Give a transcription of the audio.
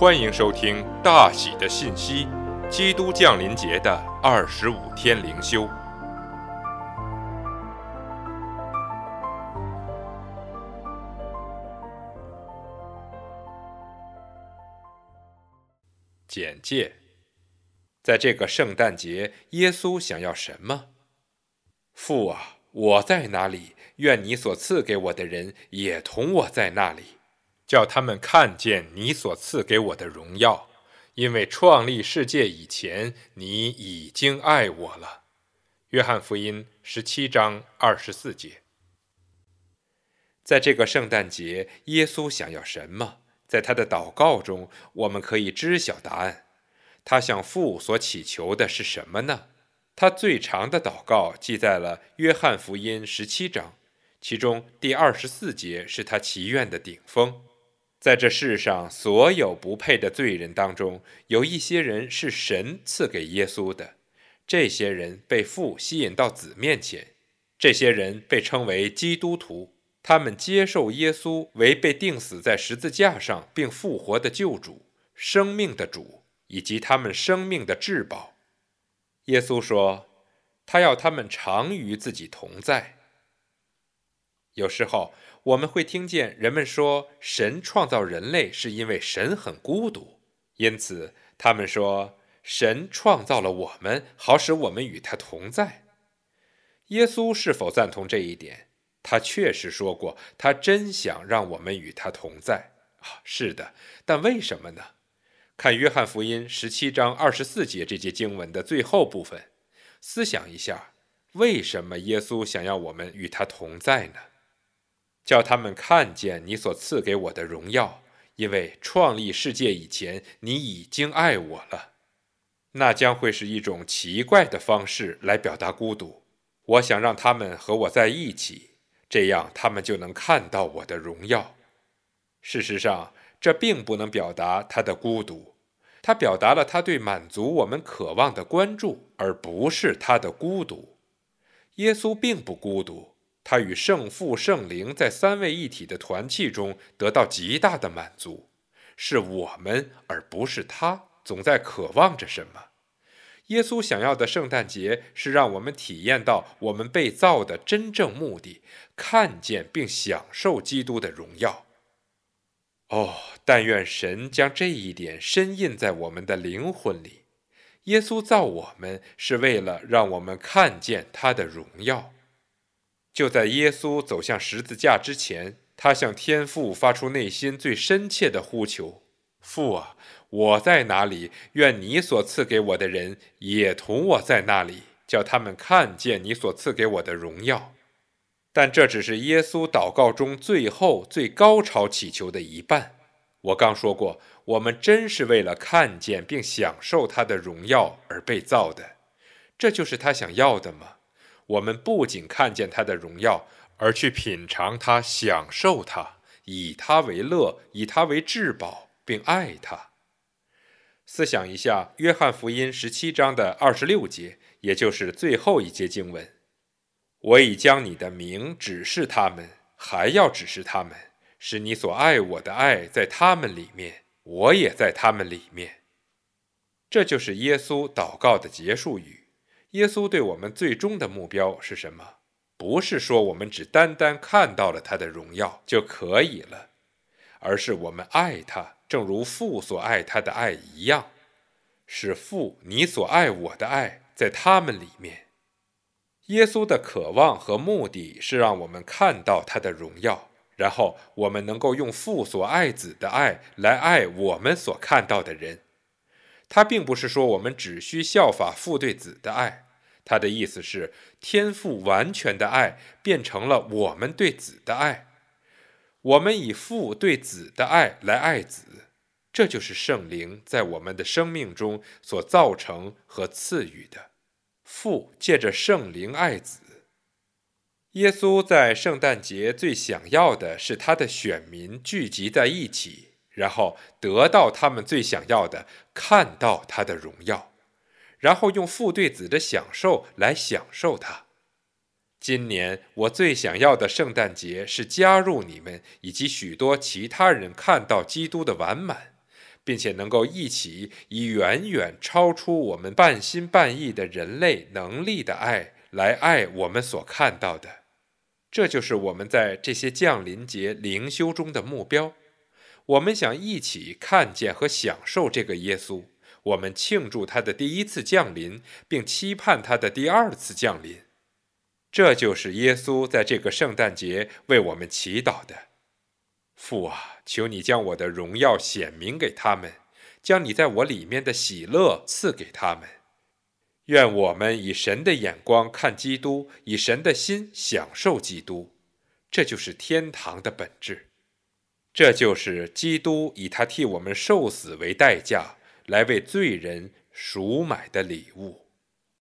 欢迎收听《大喜的信息》，基督降临节的二十五天灵修。简介：在这个圣诞节，耶稣想要什么？父啊，我在哪里？愿你所赐给我的人也同我在那里。叫他们看见你所赐给我的荣耀，因为创立世界以前，你已经爱我了。约翰福音十七章二十四节。在这个圣诞节，耶稣想要什么？在他的祷告中，我们可以知晓答案。他向父所祈求的是什么呢？他最长的祷告记在了约翰福音十七章，其中第二十四节是他祈愿的顶峰。在这世上所有不配的罪人当中，有一些人是神赐给耶稣的，这些人被父吸引到子面前，这些人被称为基督徒，他们接受耶稣为被钉死在十字架上并复活的救主、生命的主以及他们生命的至宝。耶稣说，他要他们常与自己同在。有时候。我们会听见人们说，神创造人类是因为神很孤独，因此他们说神创造了我们，好使我们与他同在。耶稣是否赞同这一点？他确实说过，他真想让我们与他同在。啊，是的，但为什么呢？看约翰福音十七章二十四节这节经文的最后部分，思想一下，为什么耶稣想要我们与他同在呢？叫他们看见你所赐给我的荣耀，因为创立世界以前，你已经爱我了。那将会是一种奇怪的方式来表达孤独。我想让他们和我在一起，这样他们就能看到我的荣耀。事实上，这并不能表达他的孤独，他表达了他对满足我们渴望的关注，而不是他的孤独。耶稣并不孤独。他与圣父、圣灵在三位一体的团契中得到极大的满足，是我们而不是他总在渴望着什么。耶稣想要的圣诞节是让我们体验到我们被造的真正目的，看见并享受基督的荣耀。哦，但愿神将这一点深印在我们的灵魂里。耶稣造我们是为了让我们看见他的荣耀。就在耶稣走向十字架之前，他向天父发出内心最深切的呼求：“父啊，我在哪里？愿你所赐给我的人也同我在那里，叫他们看见你所赐给我的荣耀。”但这只是耶稣祷告中最后最高潮祈求的一半。我刚说过，我们真是为了看见并享受他的荣耀而被造的。这就是他想要的吗？我们不仅看见他的荣耀，而去品尝他、享受他，以他为乐，以他为至宝，并爱他。思想一下，《约翰福音》十七章的二十六节，也就是最后一节经文：“我已将你的名指示他们，还要指示他们，使你所爱我的爱在他们里面，我也在他们里面。”这就是耶稣祷告的结束语。耶稣对我们最终的目标是什么？不是说我们只单单看到了他的荣耀就可以了，而是我们爱他，正如父所爱他的爱一样，是父你所爱我的爱在他们里面。耶稣的渴望和目的是让我们看到他的荣耀，然后我们能够用父所爱子的爱来爱我们所看到的人。他并不是说我们只需效法父对子的爱，他的意思是天父完全的爱变成了我们对子的爱，我们以父对子的爱来爱子，这就是圣灵在我们的生命中所造成和赐予的。父借着圣灵爱子，耶稣在圣诞节最想要的是他的选民聚集在一起。然后得到他们最想要的，看到他的荣耀，然后用父对子的享受来享受它。今年我最想要的圣诞节是加入你们以及许多其他人看到基督的完满，并且能够一起以远远超出我们半心半意的人类能力的爱来爱我们所看到的。这就是我们在这些降临节灵修中的目标。我们想一起看见和享受这个耶稣，我们庆祝他的第一次降临，并期盼他的第二次降临。这就是耶稣在这个圣诞节为我们祈祷的。父啊，求你将我的荣耀显明给他们，将你在我里面的喜乐赐给他们。愿我们以神的眼光看基督，以神的心享受基督。这就是天堂的本质。这就是基督以他替我们受死为代价，来为罪人赎买的礼物。